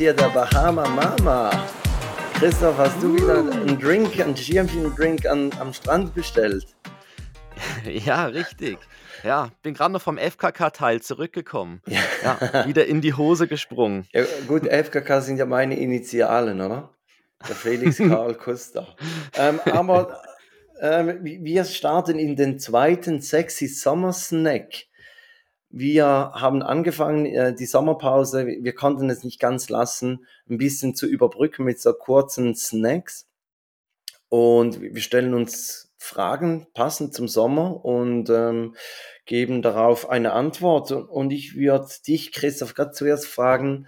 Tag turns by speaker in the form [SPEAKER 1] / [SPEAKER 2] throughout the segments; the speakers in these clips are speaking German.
[SPEAKER 1] hier der Bahama Mama. Christoph, hast du wieder einen Drink, einen Schirmchen-Drink an, am Strand bestellt?
[SPEAKER 2] Ja, richtig. Ja, bin gerade noch vom FKK-Teil zurückgekommen. Ja. ja. wieder in die Hose gesprungen.
[SPEAKER 1] Ja, gut, FKK sind ja meine Initialen, oder? Der Felix Karl Costa. Ähm, aber ähm, wir starten in den zweiten Sexy Summer Snack. Wir haben angefangen, äh, die Sommerpause, wir konnten es nicht ganz lassen, ein bisschen zu überbrücken mit so kurzen Snacks. Und wir stellen uns Fragen passend zum Sommer und ähm, geben darauf eine Antwort. Und ich würde dich, Christoph, gerade zuerst fragen,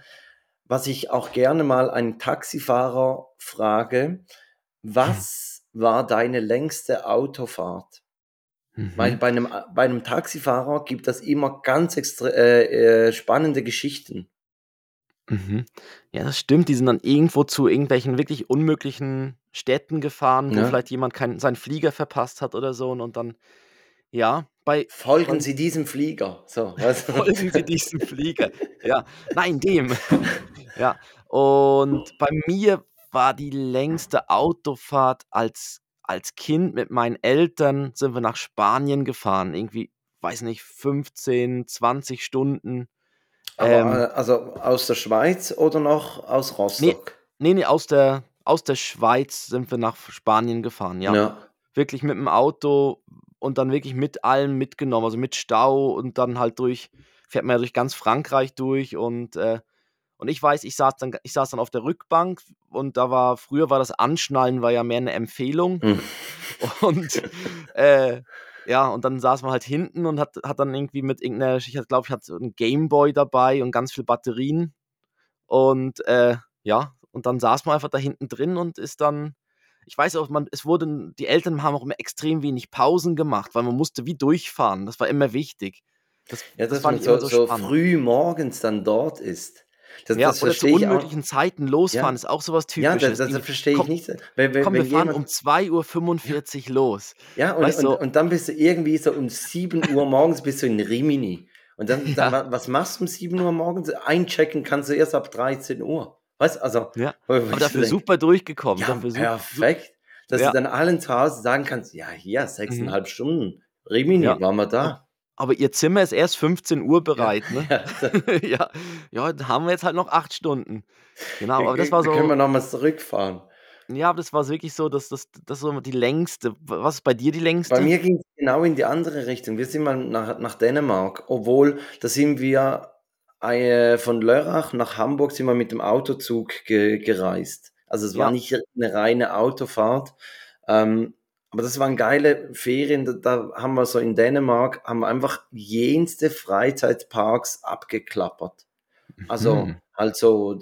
[SPEAKER 1] was ich auch gerne mal einen Taxifahrer frage, was war deine längste Autofahrt? Mhm. Weil bei einem, bei einem Taxifahrer gibt es immer ganz extra, äh, äh, spannende Geschichten.
[SPEAKER 2] Mhm. Ja, das stimmt. Die sind dann irgendwo zu irgendwelchen wirklich unmöglichen Städten gefahren, wo Ja. vielleicht jemand keinen seinen Flieger verpasst hat oder so und dann ja, bei
[SPEAKER 1] Folgen Sie diesem Flieger. So,
[SPEAKER 2] Folgen Sie diesem Flieger. Ja, nein, dem. Ja, und bei mir war die längste Autofahrt als als Kind mit meinen Eltern sind wir nach Spanien gefahren. Irgendwie, weiß nicht, 15, 20 Stunden.
[SPEAKER 1] Ähm, äh, also aus der Schweiz oder noch aus Rostock?
[SPEAKER 2] Nee, nee, aus der, aus der Schweiz sind wir nach Spanien gefahren, ja. ja. Wirklich mit dem Auto und dann wirklich mit allem mitgenommen, also mit Stau und dann halt durch, fährt man ja durch ganz Frankreich durch und äh, und ich weiß, ich saß dann, ich saß dann auf der Rückbank und da war, früher war das Anschnallen war ja mehr eine Empfehlung. Mhm. Und äh, ja, und dann saß man halt hinten und hat, hat dann irgendwie mit irgendeiner, ich glaube, ich hatte einen Gameboy dabei und ganz viel Batterien. Und äh, ja, und dann saß man einfach da hinten drin und ist dann, ich weiß auch, man, es wurden, die Eltern haben auch immer extrem wenig Pausen gemacht, weil man musste wie durchfahren. Das war immer wichtig.
[SPEAKER 1] Das, ja, dass das man so, so, so früh morgens dann dort ist.
[SPEAKER 2] Das, ja, das oder zu unmöglichen auch. Zeiten losfahren, ja. ist auch sowas Typisches.
[SPEAKER 1] Ja, das, das, das verstehe ich nicht.
[SPEAKER 2] Wenn, wenn, komm, wir fahren um 2.45 Uhr los.
[SPEAKER 1] Ja, und, und, und, dann bist du irgendwie so um 7 Uhr morgens bist du in Rimini. Und dann, ja. dann, was machst du um 7 Uhr morgens? Einchecken kannst du erst ab 13 Uhr. Weißt also,
[SPEAKER 2] ja. aber dafür super durchgekommen.
[SPEAKER 1] Ja, perfekt. Dass du dann allen zu Hause sagen kannst, ja, hier, sechseinhalb mhm. Stunden, Rimini, waren wir da.
[SPEAKER 2] Aber ihr Zimmer ist erst 15 Uhr bereit, ne? Ja, ja, da haben wir jetzt halt noch acht Stunden. Genau, aber das war so.
[SPEAKER 1] können wir nochmal zurückfahren.
[SPEAKER 2] Ja, aber das war wirklich so, dass das, das so die längste. Was ist bei dir die längste?
[SPEAKER 1] Bei mir ging es genau in die andere Richtung. Wir sind mal nach, nach Dänemark, obwohl da sind wir äh, von Lörrach nach Hamburg sind wir mit dem Autozug ge gereist. Also es war nicht eine reine Autofahrt. Ähm, aber das waren geile Ferien, da, haben wir so in Dänemark, haben wir einfach jenste Freizeitparks abgeklappert. Also mhm. halt so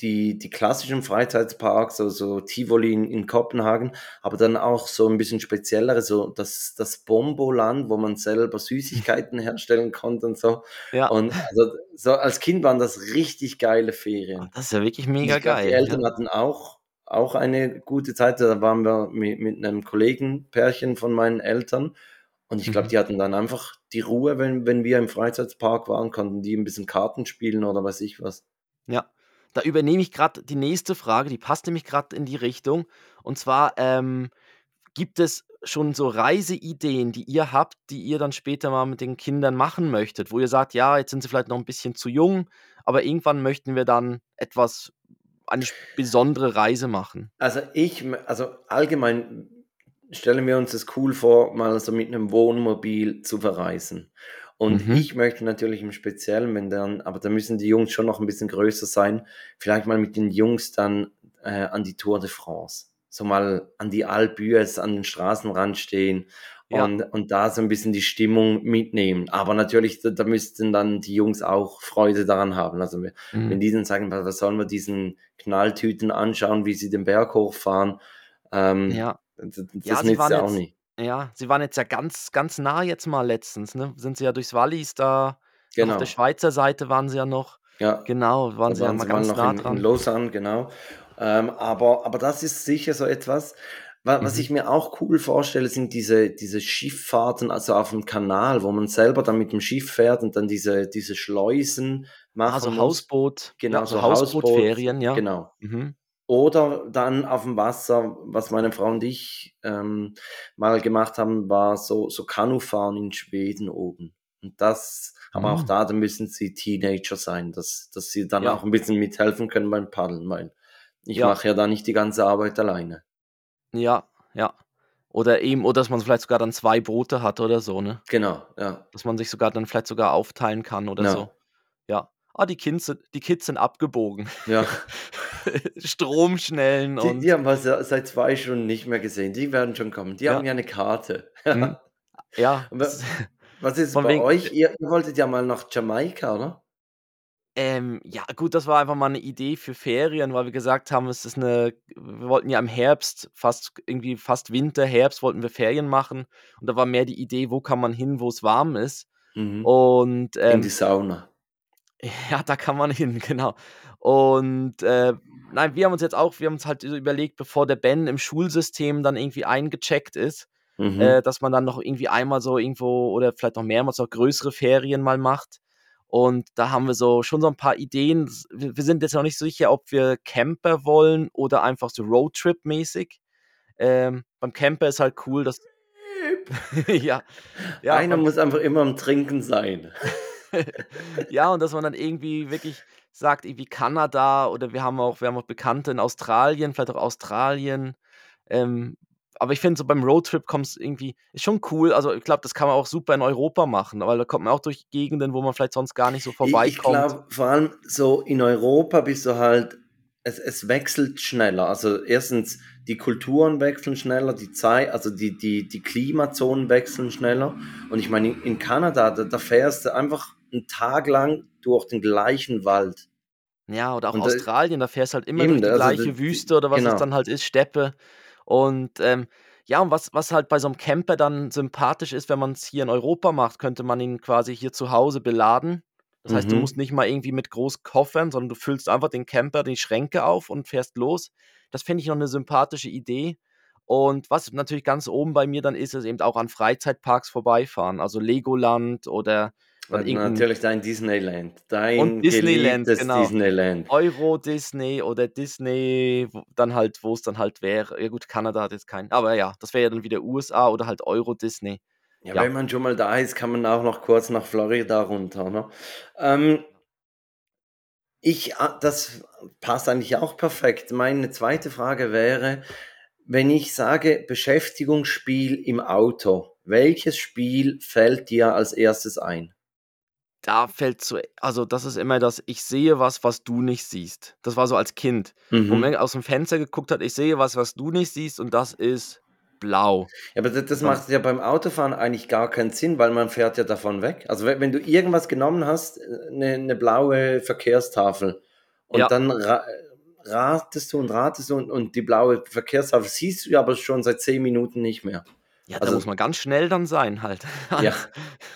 [SPEAKER 1] die, die klassischen Freizeitparks, also Tivoli in, in, Kopenhagen, aber dann auch so ein bisschen speziellere, so das, das Bomboland, wo man selber Süßigkeiten herstellen konnte und so. Ja. Und also, so als Kind waren das richtig geile Ferien.
[SPEAKER 2] Das ist ja wirklich mega geil.
[SPEAKER 1] Glaub, die Eltern ja. hatten auch auch eine gute Zeit. Da waren wir mit, mit einem Kollegenpärchen von meinen Eltern. Und ich glaube, mhm. die hatten dann einfach die Ruhe, wenn, wenn wir im Freizeitspark waren, konnten die ein bisschen Karten spielen oder weiß ich was.
[SPEAKER 2] Ja, da übernehme ich gerade die nächste Frage, die passt nämlich gerade in die Richtung. Und zwar, ähm, gibt es schon so Reiseideen, die ihr habt, die ihr dann später mal mit den Kindern machen möchtet, wo ihr sagt, ja, jetzt sind sie vielleicht noch ein bisschen zu jung, aber irgendwann möchten wir dann etwas eine besondere Reise machen?
[SPEAKER 1] Also ich, also allgemein stellen wir uns das cool vor, mal so mit einem Wohnmobil zu verreisen. Und mhm. ich möchte natürlich im Speziellen, wenn dann, aber da müssen die Jungs schon noch ein bisschen größer sein, vielleicht mal mit den Jungs dann äh, an die Tour de France. So mal an die Alpes, an den Straßenrand stehen ja. und, und da so ein bisschen die Stimmung mitnehmen. Aber natürlich, da, da müssten dann die Jungs auch Freude daran haben. Also mhm. wenn die dann sagen, was sollen wir diesen Knalltüten anschauen, wie sie den Berg hochfahren, ähm, ja. das, das ja, nützt ja auch nicht.
[SPEAKER 2] Ja, sie waren jetzt ja ganz, ganz nah jetzt mal letztens, ne? Sind sie ja durchs Wallis da, genau. auf der Schweizer Seite waren sie ja noch.
[SPEAKER 1] Ja.
[SPEAKER 2] Genau, waren da sie waren ja mal ganz nah
[SPEAKER 1] in, dran. In Lausanne, genau. Ähm, aber, aber das ist sicher so etwas, Was mhm. ich mir auch cool vorstelle, sind diese, diese Schifffahrten, also auf dem Kanal, wo man selber dann mit dem Schiff fährt und dann diese, diese Schleusen
[SPEAKER 2] macht. Also muss. Hausboot, genau, ja, so Hausbootferien, ja.
[SPEAKER 1] Genau. Mhm. Oder dann auf dem Wasser, was meine Frau und ich ähm, mal gemacht haben, war so, so Kanufahren in Schweden oben. Und das, aber auch ah. da, da müssen sie Teenager sein, dass, dass sie dann ja. auch ein bisschen mithelfen können beim Paddeln, weil ich ja. mache ja da nicht die ganze Arbeit alleine.
[SPEAKER 2] Ja, ja. Oder eben, oder dass man vielleicht sogar dann zwei Boote hat oder so, ne?
[SPEAKER 1] Genau, ja.
[SPEAKER 2] Dass man sich sogar dann vielleicht sogar aufteilen kann oder ja. so. Ja. Ah, die Kids, die Kids sind abgebogen.
[SPEAKER 1] Ja.
[SPEAKER 2] Stromschnellen
[SPEAKER 1] die, und. Die haben wir seit zwei Stunden nicht mehr gesehen. Die werden schon kommen. Die ja. haben ja eine Karte.
[SPEAKER 2] Mhm. Ja.
[SPEAKER 1] was ist bei wegen, euch? Ihr, ihr wolltet ja mal nach Jamaika, oder?
[SPEAKER 2] Ähm, ja, gut, das war einfach mal eine Idee für Ferien, weil wir gesagt haben, es ist eine wir wollten ja im Herbst, fast irgendwie fast Winter, Herbst wollten wir Ferien machen und da war mehr die Idee, wo kann man hin, wo es warm ist. Mhm. Und,
[SPEAKER 1] In die ähm Sauna.
[SPEAKER 2] ja, da kann man hin, genau. Und, äh, nein, wir haben uns jetzt auch wir haben uns halt überlegt, bevor der Ben im Schulsystem dann irgendwie eingecheckt ist, Mhm. äh, dass man dann noch irgendwie einmal so irgendwo oder vielleicht noch mehrmals noch größere Ferien mal macht. Und da haben wir so schon so ein paar Ideen. Wir sind jetzt noch nicht sicher, ob wir Camper wollen oder einfach so Roadtrip-mäßig. Ähm, beim Camper ist halt cool, dass. ja,
[SPEAKER 1] ja. Einer muss einfach immer am Trinken sein.
[SPEAKER 2] ja, und dass man dann irgendwie wirklich sagt, irgendwie Kanada oder wir haben auch, wir haben auch Bekannte in Australien, vielleicht auch Australien, ähm, aber ich finde, so beim Roadtrip kommt es irgendwie, ist schon cool. Also ich glaube, das kann man auch super in Europa machen, weil da kommt man auch durch Gegenden, wo man vielleicht sonst gar nicht so vorbeikommt. Ich glaube,
[SPEAKER 1] vor allem so in Europa bist du halt, es, es wechselt schneller. Also erstens, die Kulturen wechseln schneller, die Zeit, also die, die, die Klimazonen wechseln schneller. Und ich meine, in Kanada, da, da fährst du einfach einen Tag lang durch den gleichen Wald.
[SPEAKER 2] Ja, oder auch Und, Australien, da fährst du halt immer eben, durch die also gleiche die, Wüste oder was genau. es dann halt ist, Steppe. Und ähm, ja, und was, was halt bei so einem Camper dann sympathisch ist, wenn man es hier in Europa macht, könnte man ihn quasi hier zu Hause beladen. Das heißt, du mhm. musst nicht mal irgendwie mit groß koffern, sondern du füllst einfach den Camper, die Schränke auf und fährst los. Das finde ich noch eine sympathische Idee. Und was natürlich ganz oben bei mir dann ist, ist eben auch an Freizeitparks vorbeifahren. Also Legoland oder
[SPEAKER 1] und natürlich dein Disneyland. Dein
[SPEAKER 2] und Disneyland, genau.
[SPEAKER 1] Disneyland.
[SPEAKER 2] Euro Disney oder Disney, dann halt, wo es dann halt wäre. Ja gut, Kanada hat jetzt keinen. Aber ja, das wäre ja dann wieder USA oder halt Euro Disney.
[SPEAKER 1] Ja, ja, wenn man schon mal da ist, kann man auch noch kurz nach Florida runter. Ne? Ähm, ich, ah, das passt eigentlich auch perfekt. Meine zweite Frage wäre, wenn ich sage Beschäftigungsspiel im Auto, welches Spiel fällt dir als erstes ein?
[SPEAKER 2] Da fällt so also, das ist immer das: „Ich sehe was, was du nicht siehst.“ Das war so als Kind, wo Mhm. man aus dem Fenster geguckt hat: „Ich sehe was, was du nicht siehst und das ist blau.“
[SPEAKER 1] Ja, aber das macht ja beim Autofahren eigentlich gar keinen Sinn, weil man fährt ja davon weg. Also, wenn du irgendwas genommen hast, eine äh, 'ne blaue Verkehrstafel und Ja. dann ra ratest du und ratest du und und die blaue Verkehrstafel siehst du ja aber schon seit 10 Minuten nicht mehr.
[SPEAKER 2] Ja, da also muss man ganz schnell dann sein halt.
[SPEAKER 1] Ja.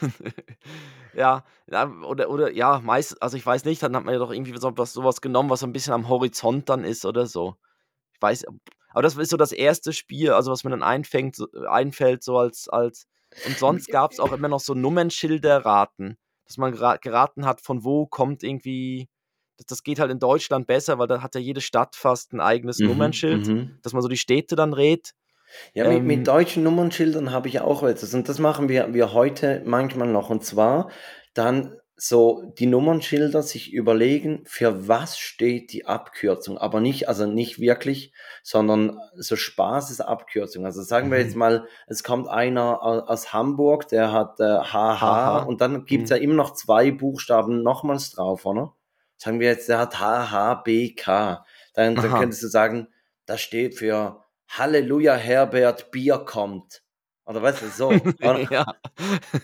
[SPEAKER 2] Ja, ja, oder oder ja, meist also, ich weiß nicht, dann hat man ja doch irgendwie so was so genommen, was so 'n bisschen am Horizont dann ist oder so. Ich weiß aber das ist so das erste Spiel, also, was mir dann einfängt so einfällt so als als und sonst gab's auch immer noch so Nummernschilder raten, dass man gera geraten hat, von wo kommt irgendwie das das geht halt in Deutschland besser, weil da hat ja jede Stadt fast 'n eigenes Mhm, Nummernschild, mhm. dass man so die Städte dann rät.
[SPEAKER 1] Ja, mit, mit ähm. deutschen Nummernschildern habe ich auch etwas. Und das machen wir, wir heute manchmal noch. Und zwar dann so die Nummernschilder sich überlegen, für was steht die Abkürzung. Aber nicht, also nicht wirklich, sondern so Spaßesabkürzung. Also sagen wir jetzt mhm. mal, es kommt einer aus Hamburg, der hat äh, HH und dann gibt es mhm. ja immer noch zwei Buchstaben nochmals drauf, oder? Sagen wir jetzt, der hat HHBK. Dann, dann könntest du sagen, das steht für Halleluja, Herbert, Bier kommt. Oder weißt du, so.
[SPEAKER 2] ja.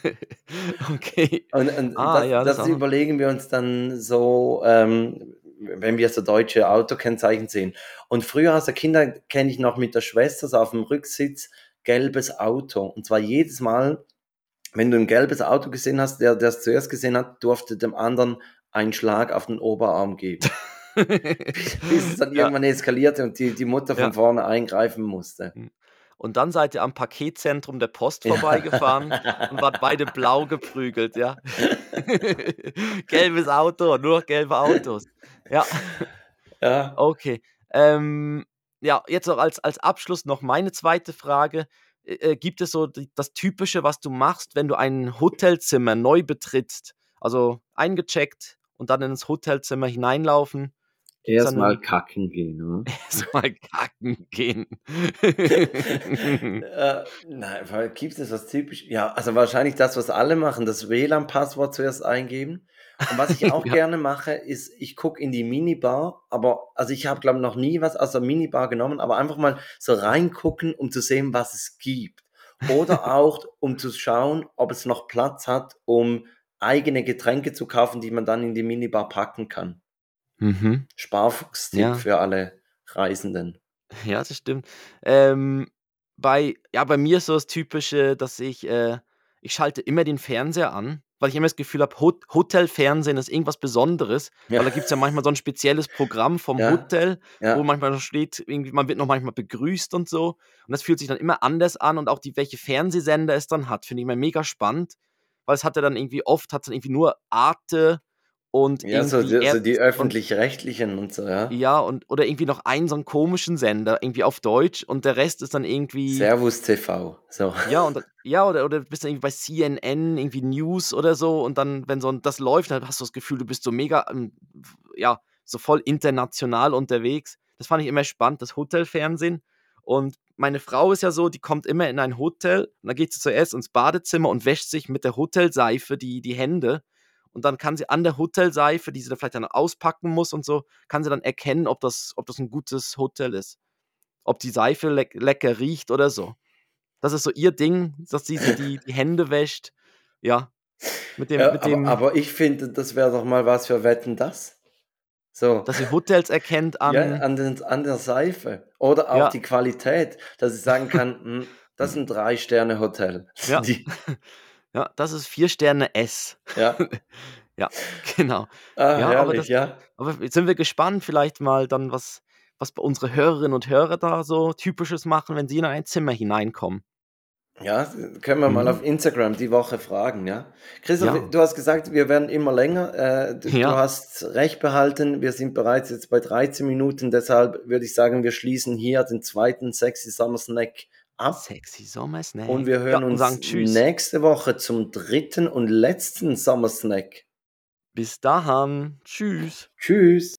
[SPEAKER 2] okay.
[SPEAKER 1] Und, und ah, das, ja, das, das überlegen wir uns dann so, ähm, wenn wir so deutsche Autokennzeichen sehen. Und früher als Kinder kenne ich noch mit der Schwester so auf dem Rücksitz gelbes Auto. Und zwar jedes Mal, wenn du ein gelbes Auto gesehen hast, der es zuerst gesehen hat, durfte dem anderen einen Schlag auf den Oberarm geben. bis, es dann irgendwann eskalierte und die, die Mutter von ja. vorne eingreifen musste. Hm.
[SPEAKER 2] Und dann seid ihr am Paketzentrum der Post vorbeigefahren und wart beide blau geprügelt, ja. Gelbes Auto, nur noch gelbe Autos. Ja.
[SPEAKER 1] Ja.
[SPEAKER 2] Okay. Ähm, ja, jetzt noch als als Abschluss noch meine zweite Frage. Äh gibt es so die das Typische, was du machst, wenn du ein Hotelzimmer neu betrittst? Also, eingecheckt und dann ins Hotelzimmer hineinlaufen?
[SPEAKER 1] Erstmal kacken gehen?
[SPEAKER 2] Erstmal kacken gehen.
[SPEAKER 1] Äh, nein, weil gibt es was typisch ja, also wahrscheinlich das, was alle machen, das WLAN-Passwort zuerst eingeben. Und was ich auch Ja. gerne mache, ist, ich gucke in die Minibar, aber also ich habe, glaube ich, noch nie was aus der Minibar genommen, aber einfach mal so reingucken, um zu sehen, was es gibt. Oder auch, um zu schauen, ob es noch Platz hat, um eigene Getränke zu kaufen, die man dann in die Minibar packen kann.
[SPEAKER 2] Mhm.
[SPEAKER 1] Sparfuchstipp Ja. für alle Reisenden.
[SPEAKER 2] Ja, das stimmt. Ähm, bei ja, bei mir ist so das Typische, dass ich äh, ich schalte immer den Fernseher an, weil ich immer das Gefühl habe, Hot Hotelfernsehen ist irgendwas Besonderes, weil da gibt es ja manchmal so ein spezielles Programm vom
[SPEAKER 1] Ja,
[SPEAKER 2] Hotel,
[SPEAKER 1] ja.
[SPEAKER 2] wo manchmal noch steht, irgendwie man wird noch manchmal begrüßt und so. Und das fühlt sich dann immer anders an und auch die welche Fernsehsender es dann hat, finde ich immer mega spannend, weil es hat ja dann irgendwie oft hat's dann irgendwie nur Arte und
[SPEAKER 1] Ja, so so die öffentlich-rechtlichen und so, ja.
[SPEAKER 2] ja, und oder irgendwie noch einen so 'n komischen Sender, irgendwie auf Deutsch und der Rest ist dann irgendwie
[SPEAKER 1] Servus TV, so.
[SPEAKER 2] ja, und ja, oder oder bist dann irgendwie bei CNN, irgendwie News oder so und dann, wenn so das läuft, dann hast du das Gefühl, du bist so mega, ähm, ja, so voll international unterwegs. Das fand ich immer spannend, das Hotelfernsehen. Und meine Frau ist ja so, die kommt immer in ein Hotel und dann geht sie zuerst ins Badezimmer und wäscht sich mit der Hotelseife die die Hände und dann kann sie an der Hotelseife, die sie dann vielleicht dann auspacken muss und so, kann sie dann erkennen, ob das, ob das ein gutes Hotel ist. Ob die Seife leck, lecker riecht oder so. Das ist so ihr Ding, dass sie die, die Hände wäscht. Ja.
[SPEAKER 1] Mit dem, ja, mit dem, aber, aber ich finde, das wäre doch mal was für Wetten das.
[SPEAKER 2] So. Dass sie Hotels erkennt an,
[SPEAKER 1] ja, an, den, an der Seife. Oder auch ja. die Qualität, dass ich sagen kann, hm, das ist ein Drei-Sterne-Hotel.
[SPEAKER 2] Ja. Ja, das ist 4 Sterne S.
[SPEAKER 1] Ja.
[SPEAKER 2] Ja, genau.
[SPEAKER 1] Ah,
[SPEAKER 2] Ja,
[SPEAKER 1] aber das ja.
[SPEAKER 2] aber jetzt sind wir gespannt vielleicht mal dann, was was bei unsere Hörerinnen und Hörer da so Typisches machen, wenn sie in ein Zimmer hineinkommen.
[SPEAKER 1] Ja, können wir mal auf mhm. Instagram die Woche fragen, ja? Christoph, Ja. du hast gesagt, wir werden immer länger. Äh, du du hast recht behalten. Wir sind bereits jetzt bei 13 Minuten. Deshalb würde ich sagen, wir schließen hier den zweiten Sexy Summer Snack ab.
[SPEAKER 2] Sexy Sommersnack.
[SPEAKER 1] Und wir hören ja, uns nächste Woche zum dritten und letzten Sommersnack.
[SPEAKER 2] Bis dahin. Tschüss.
[SPEAKER 1] Tschüss.